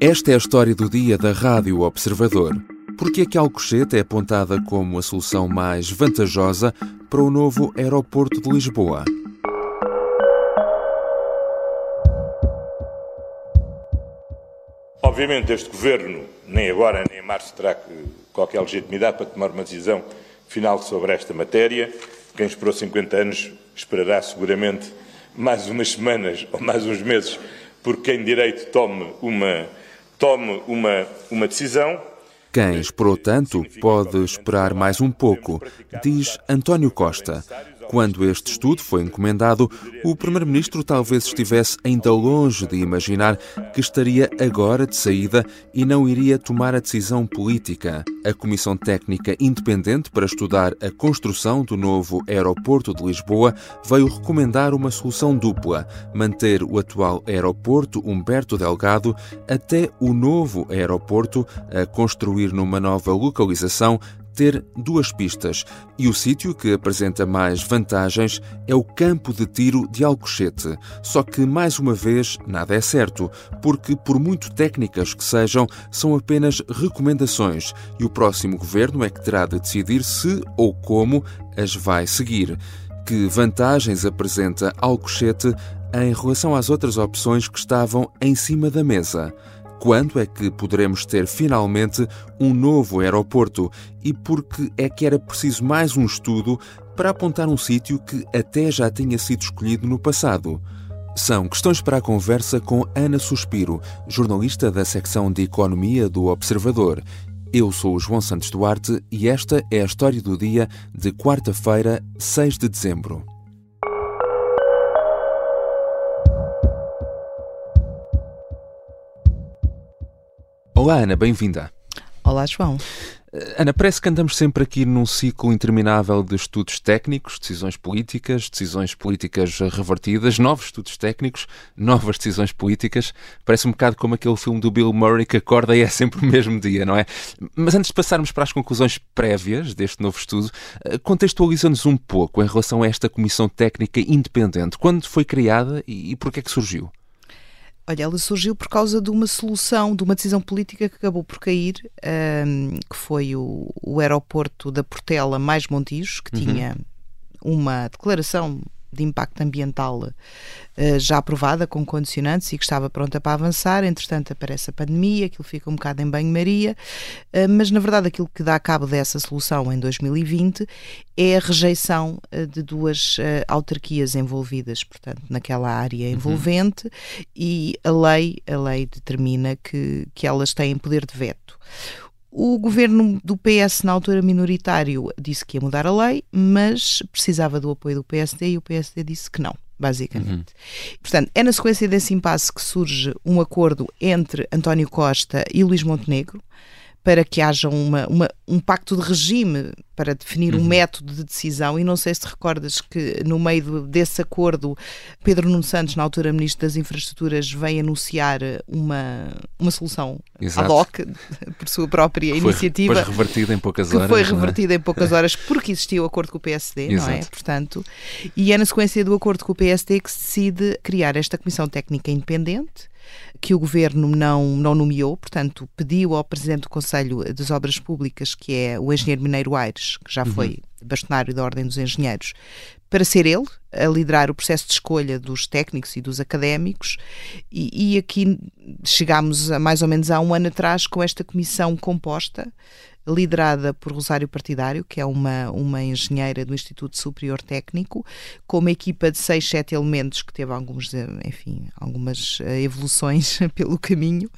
Esta é a história do dia da Rádio Observador. Porque é que Alcochete é apontada como a solução mais vantajosa para o novo aeroporto de Lisboa? Obviamente, este governo, nem agora nem em março, terá qualquer legitimidade para tomar uma decisão final sobre esta matéria. Quem esperou 50 anos esperará seguramente mais umas semanas ou mais uns meses, porque quem direito tome uma, tome uma, uma decisão. Quem esperou tanto pode esperar mais um pouco, diz António Costa. Quando este estudo foi encomendado, o Primeiro-Ministro talvez estivesse ainda longe de imaginar que estaria agora de saída e não iria tomar a decisão política. A Comissão Técnica Independente para estudar a construção do novo aeroporto de Lisboa veio recomendar uma solução dupla: manter o atual aeroporto Humberto Delgado até o novo aeroporto a construir numa nova localização ter duas pistas e o sítio que apresenta mais vantagens é o campo de tiro de Alcochete. Só que, mais uma vez, nada é certo, porque, por muito técnicas que sejam, são apenas recomendações e o próximo governo é que terá de decidir se ou como as vai seguir. Que vantagens apresenta Alcochete em relação às outras opções que estavam em cima da mesa? Quando é que poderemos ter finalmente um novo aeroporto e porque é que era preciso mais um estudo para apontar um sítio que até já tinha sido escolhido no passado? São questões para a conversa com Ana Suspiro, jornalista da secção de Economia do Observador. Eu sou o João Santos Duarte e esta é a história do dia de quarta-feira, 6 de dezembro. Olá, Ana, bem-vinda. Olá, João. Eh, Ana, parece que andamos sempre aqui num ciclo interminável de estudos técnicos, decisões políticas, decisões políticas revertidas, novos estudos técnicos, novas decisões políticas. Parece um bocado como aquele filme do Bill Murray que acorda e é sempre o mesmo dia, não é? Mas antes de passarmos para as conclusões prévias deste novo estudo, eh, contextualiza-nos um pouco em relação a esta comissão técnica independente. Quando foi criada e, e por que é que surgiu? Olha, ela surgiu por causa de uma solução, de uma decisão política que acabou por cair, um, que foi o, o, aeroporto da Portela mais Montijo, que uhum. tinha uma declaração de impacto ambiental uh, já aprovada, com condicionantes e que estava pronta para avançar. Entretanto, aparece a pandemia, aquilo fica um bocado em banho-maria, uh, mas na verdade aquilo que dá cabo dessa solução em 2020 é a rejeição uh, de duas autarquias envolvidas, portanto, naquela área uhum. envolvente, uhum. e a lei, a lei determina que, que elas têm poder de veto. O governo do PS, na altura minoritário, disse que ia mudar a lei, mas precisava do apoio do PSD e o PSD disse que não basicamente. Uhum. Portanto, é na sequência desse impasse que surge um acordo entre António Costa e Luís Montenegro, para que haja uma, uma, um pacto de regime para definir uhum. um método de decisão. E não sei se te recordas que, no meio desse acordo, Pedro Nuno Santos, na altura Ministro das Infraestruturas, veio anunciar uma, uma solução Exato. ad hoc, por sua própria foi, iniciativa. Foi revertida em poucas horas. Que foi é? revertida é? em poucas horas porque existia o acordo com o PSD, Exato. não é? Portanto, e é na sequência do acordo com o PSD que se decide criar esta Comissão Técnica Independente que o governo não, não nomeou, portanto, pediu ao presidente do Conselho das Obras Públicas, que é o engenheiro Mineiro Aires, que já uhum. foi bastonário da Ordem dos Engenheiros, para ser ele a liderar o processo de escolha dos técnicos e dos académicos, e, e aqui chegámos a mais ou menos há um ano atrás com esta comissão composta liderada por Rosário Partidário, que é uma, uma engenheira do Instituto Superior Técnico, com uma equipa de seis, sete elementos que teve alguns, enfim, algumas eh, evoluções pelo caminho,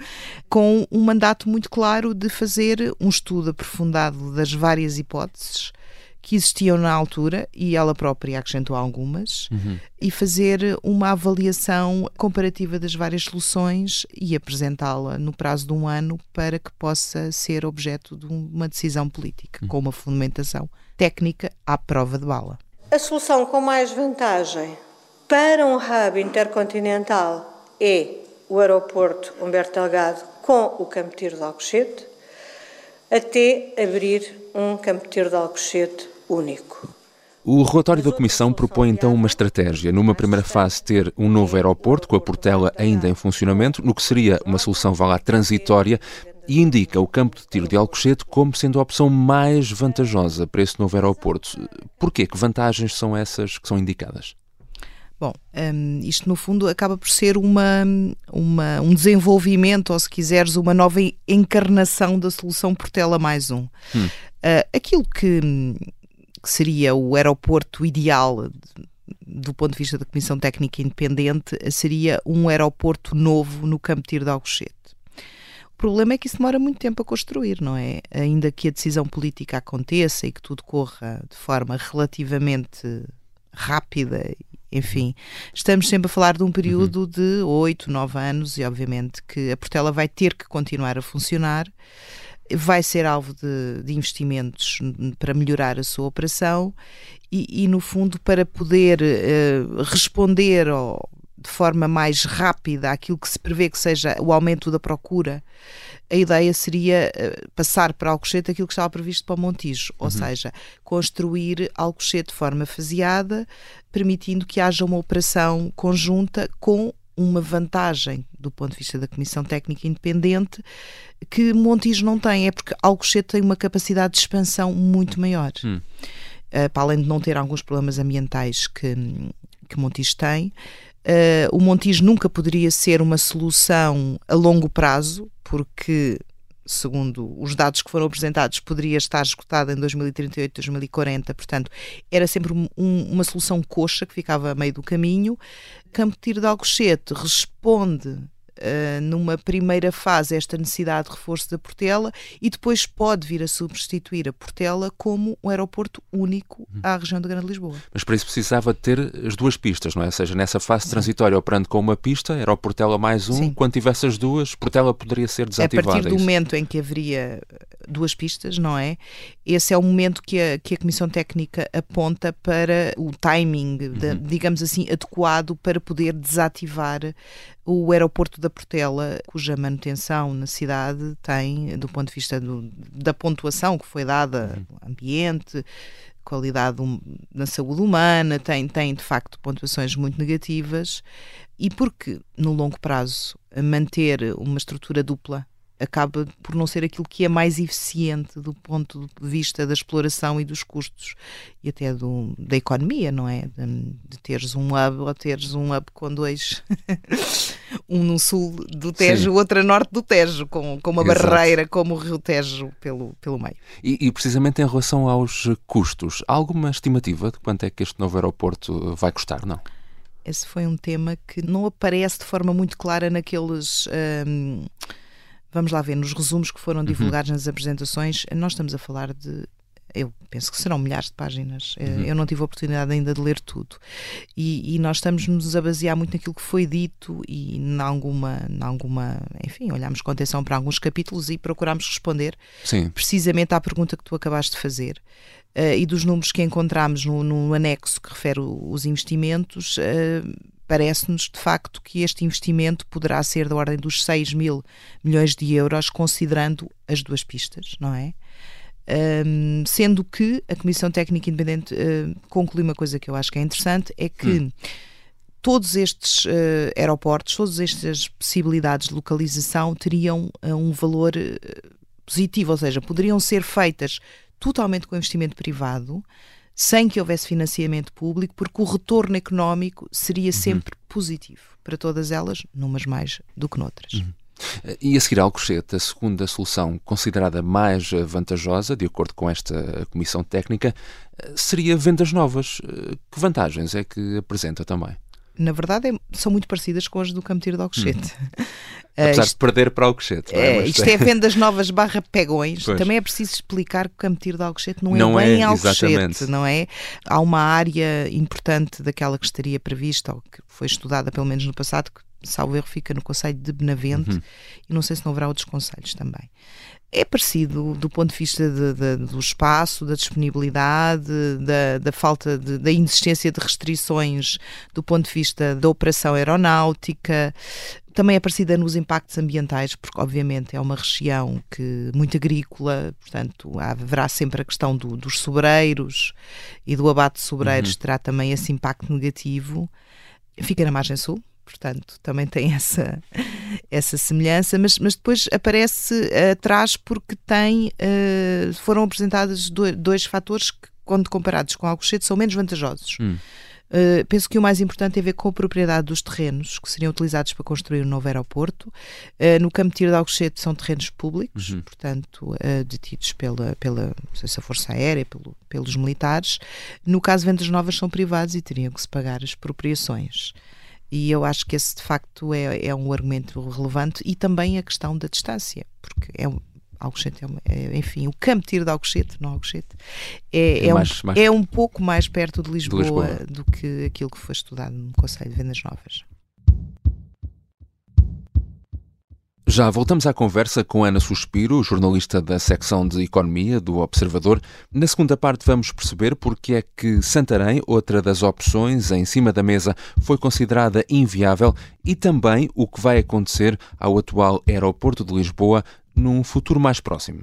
com um mandato muito claro de fazer um estudo aprofundado das várias hipóteses que existiam na altura, e ela própria acrescentou algumas, uhum. e fazer uma avaliação comparativa das várias soluções e apresentá-la no prazo de um ano para que possa ser objeto de uma decisão política, uhum. com uma fundamentação técnica à prova de bala. A solução com mais vantagem para um hub intercontinental é o aeroporto Humberto Delgado com o Campo Tiro de Alcochete, até abrir um campo de tiro de Alcochete único. O relatório da Comissão propõe então uma estratégia. Numa primeira fase, ter um novo aeroporto, com a Portela ainda em funcionamento, no que seria uma solução, vá lá, transitória, e indica o campo de tiro de Alcochete como sendo a opção mais vantajosa para esse novo aeroporto. Porquê? Que vantagens são essas que são indicadas? Bom, um, isto no fundo acaba por ser uma, uma, um desenvolvimento, ou se quiseres, uma nova encarnação da solução Portela mais um. Hum. Uh, aquilo que, que, seria o aeroporto ideal do ponto de vista da Comissão Técnica Independente seria um aeroporto novo no Campo Tiro de Alcochete. O problema é que isso demora muito tempo a construir, não é? Ainda que a decisão política aconteça e que tudo corra de forma relativamente rápida enfim, estamos sempre a falar de um período uhum. de 8, 9 anos e obviamente que a Portela vai ter que continuar a funcionar, vai ser alvo de, de investimentos para melhorar a sua operação e, e no fundo, para poder uh, responder ao, de forma mais rápida àquilo que se prevê que seja o aumento da procura a ideia seria eh, passar para Alcochete aquilo que estava previsto para o Montijo, ou uhum. seja, construir Alcochete de forma faseada, permitindo que haja uma operação conjunta com uma vantagem do ponto de vista da Comissão Técnica Independente que Montijo não tem, é porque Alcochete tem uma capacidade de expansão muito maior. Hum. Uh, para além de não ter alguns problemas ambientais que, que Montijo tem, Uh, o Montijo nunca poderia ser uma solução a longo prazo, porque, segundo os dados que foram apresentados, poderia estar esgotada em 2038, 2040, portanto, era sempre um, uma solução coxa que ficava a meio do caminho. Campo Tiro de Alcochete responde uh, numa primeira fase esta necessidade de reforço da Portela e depois pode vir a substituir a Portela como um aeroporto único uhum. à região da Grande Lisboa. Mas para isso precisava ter as duas pistas, não é? Ou seja, nessa fase transitória operando com uma pista, era o Portela mais um, Sim. quando tivesse as duas, Portela poderia ser desativada. A partir do é momento em que haveria duas pistas, não é? Esse é o momento que a, que a Comissão Técnica aponta para o timing, uhum. de, digamos assim, adequado para poder desativar o aeroporto da Portela, cuja manutenção na cidade tem, do ponto de vista do, da pontuação que foi dada, uhum. ambiente, qualidade um, na saúde humana, tem, tem de facto pontuações muito negativas, e porque no longo prazo manter uma estrutura dupla acaba por não ser aquilo que é mais eficiente do ponto de vista da exploração e dos custos e até do, da economia, não é? De, de teres um hub ou teres um hub com dois, um no sul do Tejo, outro a norte do Tejo, com, com uma Exato. barreira como o Rio Tejo pelo, pelo meio. E, e, precisamente em relação aos custos, há alguma estimativa de quanto é que este novo aeroporto vai custar, não? Esse foi um tema que não aparece de forma muito clara naqueles. Hum, Vamos lá ver, nos resumos que foram uhum. divulgados uhum. nas apresentações, nós estamos a falar de eu penso que serão milhares de páginas. Eh, uhum. Eu não tive a oportunidade ainda de ler tudo. E, e nós estamos-nos a basear muito naquilo que foi dito e em alguma, em alguma. Enfim, olhamos com atenção para alguns capítulos e procuramos responder Sim. precisamente à pergunta que tu acabaste de fazer. Uh, e dos números que encontramos no, no anexo que refere os investimentos. Uh, parece-nos de facto que este investimento poderá ser da ordem dos 6 mil milhões de euros, considerando as duas pistas, não é? Um, sendo que a Comissão Técnica Independente uh, conclui uma coisa que eu acho que é interessante, é que hum. todos estes uh, aeroportos, todas estas possibilidades de localização teriam uh, um valor positivo, ou seja, poderiam ser feitas totalmente com investimento privado, sem que houvesse financiamento público, porque o retorno económico seria uhum. sempre positivo para todas elas, numas mais do que noutras. Uhum. E a seguir ao Alcochete, a segunda solução considerada mais vantajosa, de acordo com esta comissão técnica, seria vendas novas. Que vantagens é que apresenta também? na verdade, é, são muito parecidas com as do Campo Tiro de Alcochete. Uhum. Apesar uh, isto, de perder para Alcochete. É? É, isto é vendas novas barra pegões. Pois. Também é preciso explicar que o Campo Tiro de Alcochete não, não é bem é, Alcochete, exatamente. não é? Há uma área importante daquela que estaria prevista, ou que foi estudada pelo menos no passado, que salvo erro, fica no Conselho de Benavente uhum. e não sei se não haverá outros conselhos também. É parecido do ponto de vista de, de, do espaço, da disponibilidade, da, da falta de, da inexistência de restrições do ponto de vista da operação aeronáutica. Também é parecida nos impactos ambientais, porque obviamente é uma região que muito agrícola, portanto haverá sempre a questão do, dos sobreiros e do abate de sobreiros uhum. terá também esse impacto negativo. Fica na margem sul, portanto também tem essa, essa semelhança, mas, mas depois aparece atrás porque tem, uh, foram apresentados dois, dois fatores que, quando comparados com Alcochete, são menos vantajosos. Hum. Uh, penso que o mais importante tem a ver com a propriedade dos terrenos que seriam utilizados para construir o um novo aeroporto. Uh, no Campo Tiro de Alcochete são terrenos públicos, uhum. portanto, uh, detidos pela, pela se Força Aérea, pelo, pelos militares. No caso de Vendas Novas são privados e teriam que se pagar as expropriações. E eu acho que esse de facto é, é um argumento relevante e também a questão da distância, porque é, Alcochete é, é, enfim, o campo tiro de Alcochete, não Alcochete, é, é, é, mais, um, mais... é um pouco mais perto de Lisboa, de Lisboa, do que aquilo que foi estudado no Conselho de Vendas Novas. Já voltamos à conversa com Ana Suspiro, jornalista da secção de Economia do Observador. Na segunda parte vamos perceber porque é que Santarém, outra das opções em cima da mesa, foi considerada inviável e também o que vai acontecer ao atual aeroporto de Lisboa num futuro mais próximo.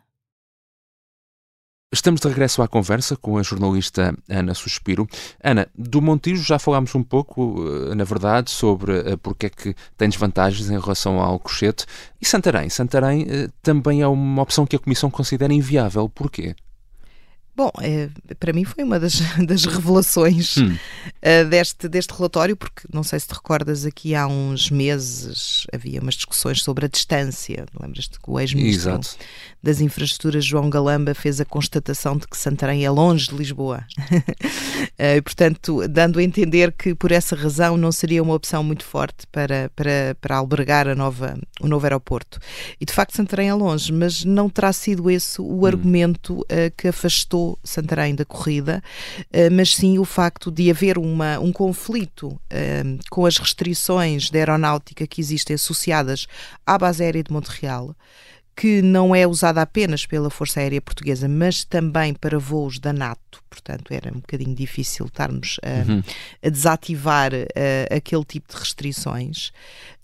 Estamos de regresso à conversa com a jornalista Ana Suspiro. Ana, do Montijo já falámos um pouco, eh, na verdade, sobre eh, porque é que tem desvantagens em relação ao Alcochete. E Santarém? Santarém eh, também é uma opção que a Comissão considera inviável. Porquê? Bom, é, para mim foi uma das, das revelações hum. uh, deste, deste relatório, porque não sei se te recordas, aqui há uns meses havia umas discussões sobre a distância. Lembras-te que o ex-ministro das Infraestruturas, João Galamba, fez a constatação de que Santarém é longe de Lisboa. uh, portanto, dando a entender que por essa razão não seria uma opção muito forte para, para, para albergar a nova, o novo aeroporto. E de facto, Santarém é longe, mas não terá sido esse o hum. argumento uh, que afastou Santarém da corrida, eh, mas sim o facto de haver uma, um conflito eh, com as restrições da aeronáutica que existem associadas à base aérea de Montreal que não é usada apenas pela Força Aérea Portuguesa, mas também para voos da NATO. Portanto, era um bocadinho difícil estarmos a, uhum. a desativar aquele tipo de restrições.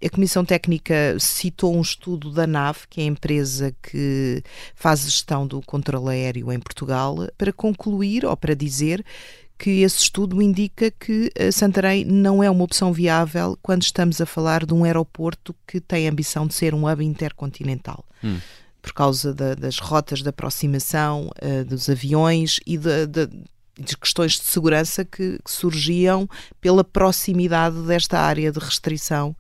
A Comissão Técnica citou um estudo da NAV, que é a empresa que faz gestão do controle aéreo em Portugal, para concluir ou para dizer que esse estudo indica que eh, Santarém não é uma opção viável quando estamos a falar de um aeroporto que tem a ambição de ser um hub intercontinental. Hum. Por causa da, das rotas de aproximação uh, dos aviões e de, de, de, questões de segurança que, que surgiam pela proximidade desta área de restrição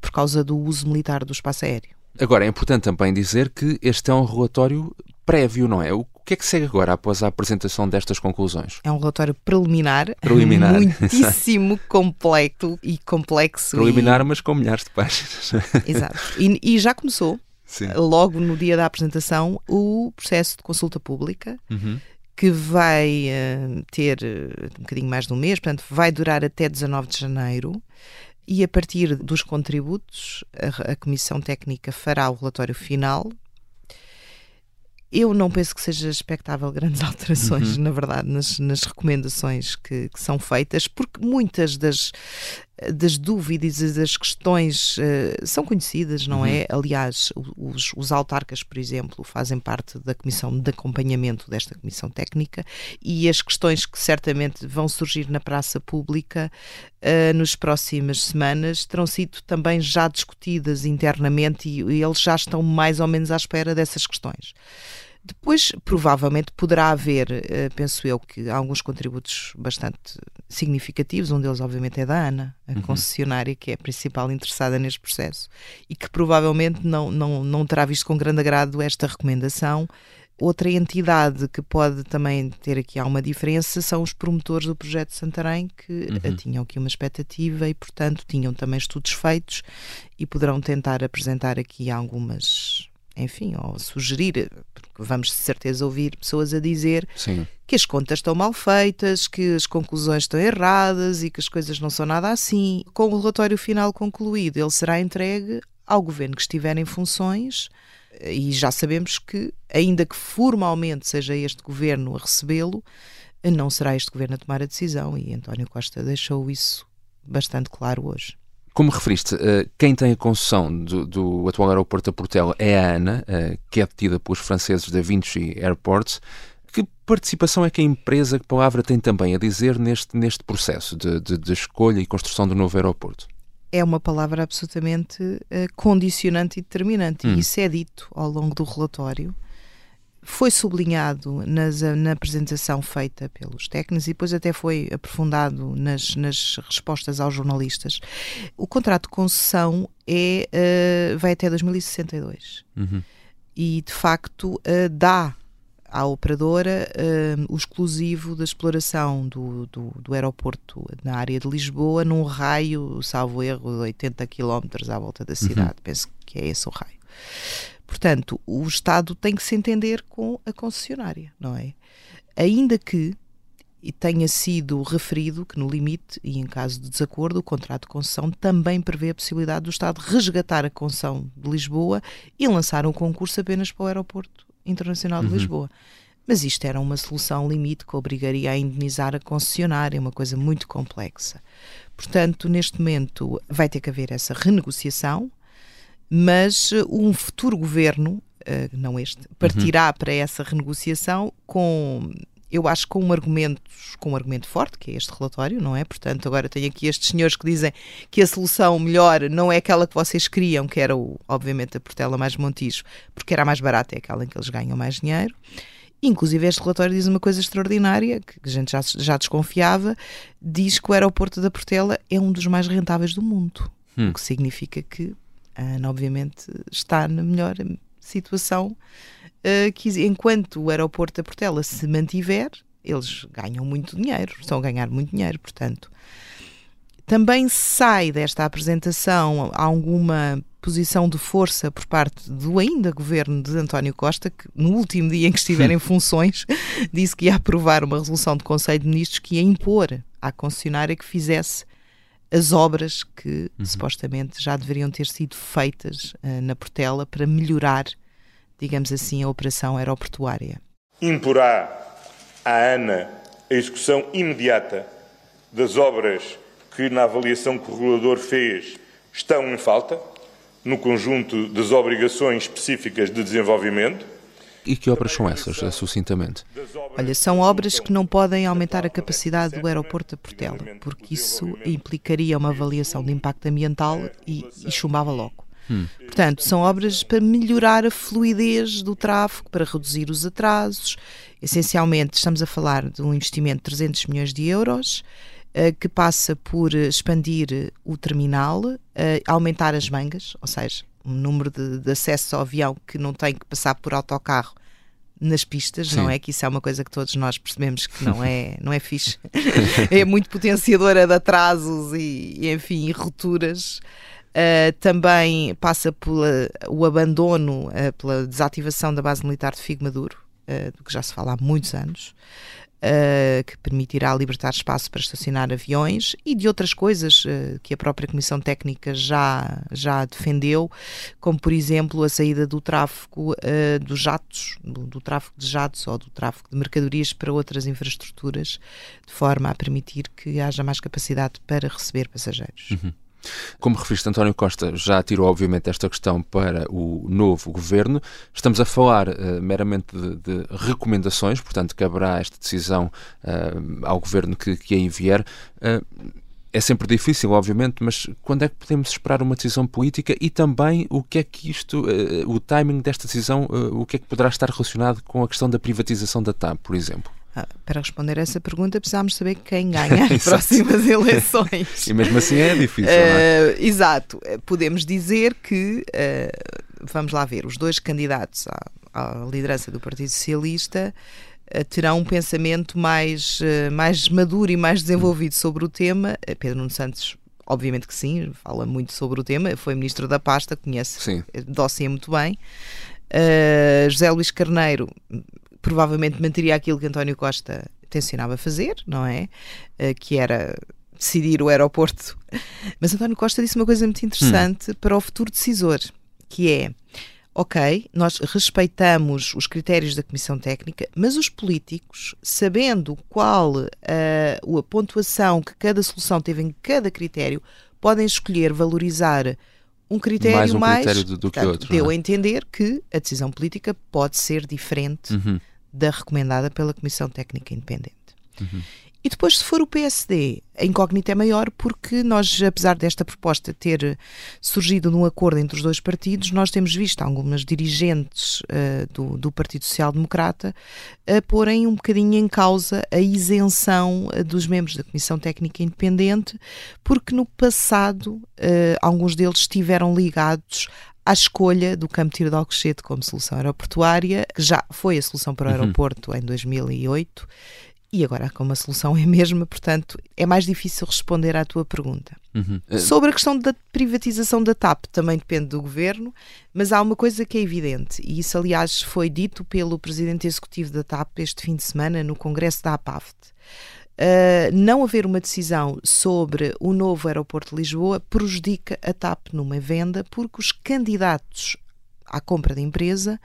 por causa do uso militar do espaço aéreo. Agora, é importante também dizer que este é um relatório prévio, não é? O que é que segue agora após a apresentação destas conclusões? É um relatório preliminar, preliminar. muitíssimo completo e complexo. Preliminar, e... mas com milhares de páginas. Exato. E, e já começou, Sim. logo no dia da apresentação, o processo de consulta pública. Uhum que vai uh, ter uh, um bocadinho mais de um mês, portanto, vai durar até 19 de janeiro. E a partir dos contributos, a, a Comissão Técnica fará o relatório final, eu não penso que seja expectável grandes alterações, uhum. na verdade, nas, nas recomendações que, que, são feitas, porque muitas das, das dúvidas e das questões uh, são conhecidas, não uhum. é? Aliás, os, os, autarcas, por exemplo, fazem parte da comissão de acompanhamento desta comissão técnica e as questões que certamente vão surgir na praça pública uh, nas próximas semanas terão sido também já discutidas internamente e, e eles já estão mais ou menos à espera dessas questões. Depois, provavelmente, poderá haver, eh, penso eu, que alguns contributos bastante significativos. Um deles, obviamente, é da ANA, a uhum. concessionária que é a principal interessada neste processo e que provavelmente não, não, não terá visto com grande agrado esta recomendação. Outra entidade que pode também ter aqui alguma diferença são os promotores do projeto de Santarém, que eh, uhum. tinham aqui uma expectativa e, portanto, tinham também estudos feitos e poderão tentar apresentar aqui algumas enfim, ou sugerir, porque vamos de certeza ouvir pessoas a dizer Sim. que as contas estão mal feitas, que as conclusões estão erradas e que as coisas não são nada assim. Com o relatório final concluído, ele será entregue ao governo que estiver em funções e já sabemos que, ainda que formalmente seja este governo a recebê-lo, não será este governo a tomar a decisão e António Costa deixou isso bastante claro hoje. Como referiste, eh, quem tem a concessão do, do atual aeroporto da Portela é a ANA, eh, que é detida pelos franceses da Vinci Airports. Que participação é que a empresa, que palavra tem também a dizer neste, neste processo de, de, de escolha e construção do novo aeroporto? É uma palavra absolutamente uh, condicionante e determinante, hum. e isso é dito ao longo do relatório foi sublinhado nas, na apresentação feita pelos técnicos e depois até foi aprofundado nas, nas respostas aos jornalistas. O contrato de concessão é, uh, vai até 2062 uhum. e de facto uh, dá à operadora uh, o exclusivo da exploração do, do, do, aeroporto na área de Lisboa num raio, salvo erro, de 80 km à volta da cidade. Uhum. Penso que é esse o raio. Portanto, o Estado tem que se entender com a concessionária, não é? Ainda que e tenha sido referido que, no limite e em caso de desacordo, o contrato de concessão também prevê a possibilidade do Estado resgatar a concessão de Lisboa e lançar um concurso apenas para o Aeroporto Internacional de uhum. Lisboa. Mas isto era uma solução limite que obrigaria a indenizar a concessionária, uma coisa muito complexa. Portanto, neste momento vai ter que haver essa renegociação mas eh, um futuro governo, uh, não este, partirá uhum. para essa renegociação com eu acho com um argumento, com um argumento forte, que é este relatório, não é? Portanto, agora tenho aqui estes senhores que dizem que a solução melhor não é aquela que vocês queriam, que era, o, obviamente, a Portela mais Montijo, porque era a mais barata, é aquela em que eles ganham mais dinheiro. Inclusive, este relatório diz uma coisa extraordinária, que a gente já, já desconfiava, diz que o aeroporto da Portela é um dos mais rentáveis do mundo. Hum. O que significa que a Ana, obviamente, está na melhor situação uh, que enquanto o aeroporto da Portela se mantiver, eles ganham muito dinheiro, estão a ganhar muito dinheiro, portanto. Também sai desta apresentação alguma posição de força por parte do ainda governo de António Costa, que no último dia em que estiver em funções disse que ia aprovar uma resolução do Conselho de Ministros que ia impor à concessionária que fizesse as obras que uhum. supostamente já deveriam ter sido feitas uh, na Portela para melhorar, digamos assim, a operação aeroportuária. Imporá à ANA a execução imediata das obras que, na avaliação que o regulador fez, estão em falta, no conjunto das obrigações específicas de desenvolvimento, e que obras são essas, sucintamente? Olha, são obras que não podem aumentar a capacidade do aeroporto de Portela, porque isso implicaria uma avaliação de impacto ambiental e, e chumbava logo. Hum. Portanto, são obras para melhorar a fluidez do tráfego, para reduzir os atrasos. Essencialmente, estamos a falar de um investimento de 300 milhões de euros, uh, que passa por expandir o terminal, uh, aumentar as mangas, ou seja, um número de, de acesso ao avião que não tem que passar por autocarro nas pistas, Sim. não é? Que isso é uma coisa que todos nós percebemos que não é, não é fixe. é muito potenciadora de atrasos e, enfim, e rupturas. Uh, também passa pelo o abandono, uh, pela desativação da base militar de Figo Maduro, do que já se fala há muitos anos. Uh, que permitirá libertar espaço para estacionar aviões e de outras coisas uh, que a própria Comissão Técnica já, já defendeu, como por exemplo a saída do tráfego dos jatos, do, do, tráfego de jatos ou do tráfego de mercadorias para outras infraestruturas, de forma a permitir que haja mais capacidade para receber passageiros. Uhum. Como referiste, António Costa já tirou, obviamente, esta questão para o novo governo. Estamos a falar uh, meramente de, de, recomendações, portanto, caberá esta decisão uh, ao governo que, que a enviar. Uh, é sempre difícil, obviamente, mas quando é que podemos esperar uma decisão política e também o que é que isto, o timing desta decisão, o que é que poderá estar relacionado com a questão da privatização da TAP, por exemplo? Ah, para responder a essa pergunta, precisamos saber quem ganha as próximas eleições. e mesmo assim é difícil, uh, não é? Ah, exato. Podemos dizer que, uh, vamos lá ver, os dois candidatos à, à liderança do Partido Socialista uh, terão um pensamento mais, mais maduro e mais desenvolvido sobre o tema. Pedro Nuno Santos Obviamente que sim, fala muito sobre o tema, foi ministro da pasta, conhece sim. o dossiê muito bem. Uh, José Luís Carneiro provavelmente manteria aquilo que António Costa tencionava fazer, não é? Uh, que era decidir o aeroporto. Mas António Costa disse uma coisa muito interessante hum. para o futuro decisor, que é ok, nós respeitamos os critérios da Comissão Técnica, mas os políticos, sabendo qual uh, a pontuação que cada solução teve em cada critério, podem escolher valorizar um critério mais, um mais critério do, do portanto, que outro. Deu é? a entender que a decisão política pode ser diferente uhum da recomendada pela Comissão Técnica Independente. Uhum. E depois, se for o PSD, a incógnita é maior porque nós, apesar desta proposta ter surgido num acordo entre os dois partidos, nós temos visto algumas dirigentes uh, do, do, Partido Social Democrata a porem um bocadinho em causa a isenção uh, dos membros da Comissão Técnica Independente, porque no passado uh, alguns deles estiveram ligados à escolha do Campo Tiro de Alcochete como solução aeroportuária, que já foi a solução para o uhum. aeroporto uhum. em 2008 e agora como a solução é a mesma, portanto é mais difícil responder à tua pergunta. Uhum. Eh, Sobre a questão da privatização da TAP, também depende do governo, mas há uma coisa que é evidente, e isso aliás foi dito pelo presidente executivo da TAP este fim de semana no congresso da APAFT. Uh, não haver uma decisão sobre o novo aeroporto de Lisboa prejudica a TAP numa venda, porque os candidatos à compra da empresa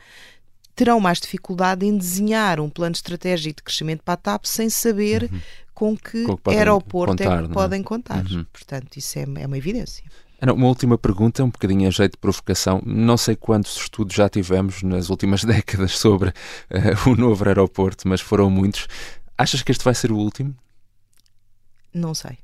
terão mais dificuldade em desenhar um plano estratégico de crescimento para a TAP sem saber uhum. com que, com que aeroporto contar, é que é? podem contar. Uhum. Portanto, isso é, é uma evidência. Uma última pergunta, um bocadinho a jeito de provocação. Não sei quantos estudos já tivemos nas últimas décadas sobre uh, o novo aeroporto, mas foram muitos. Achas que este vai ser o último? Não sei.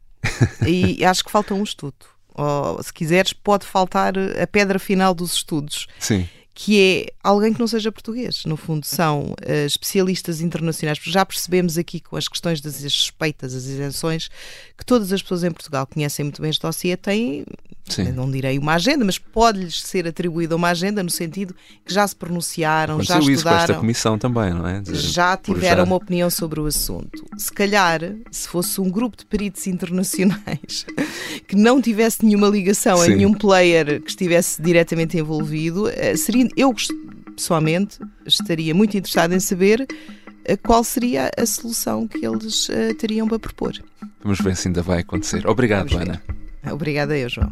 e acho que falta um estudo. Ou, se quiseres, pode faltar a pedra final dos estudos. Sim que é alguém que não seja português. No fundo, são uh, especialistas internacionais, porque já percebemos aqui com as questões das suspeitas, as isenções, que todas as pessoas em Portugal conhecem muito bem este dossiê, têm Sim. não direi uma agenda, mas pode-lhes ser atribuída uma agenda no sentido que já se pronunciaram, Aconteceu já estudaram. isso com esta comissão também, não é? Já tiveram já... uma opinião sobre o assunto. Se calhar, se fosse um grupo de peritos internacionais que não tivesse nenhuma ligação Sim. a nenhum player que estivesse diretamente envolvido, eh, seria, eu pessoalmente estaria muito interessado em saber eh, qual seria a solução que eles uh, teriam para propor. Vamos ver se ainda vai acontecer. Obrigado, Ana. Obrigada eu, João.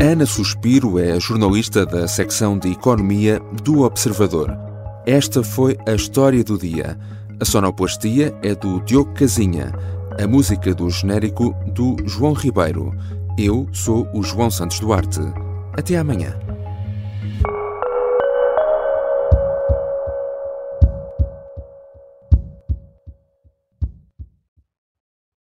Ana Suspiro é jornalista da secção de Economia do Observador. Esta foi a história do dia. A sonoplastia é do Diogo Casinha, a música do genérico do João Ribeiro. Eu sou o João Santos Duarte. Até amanhã.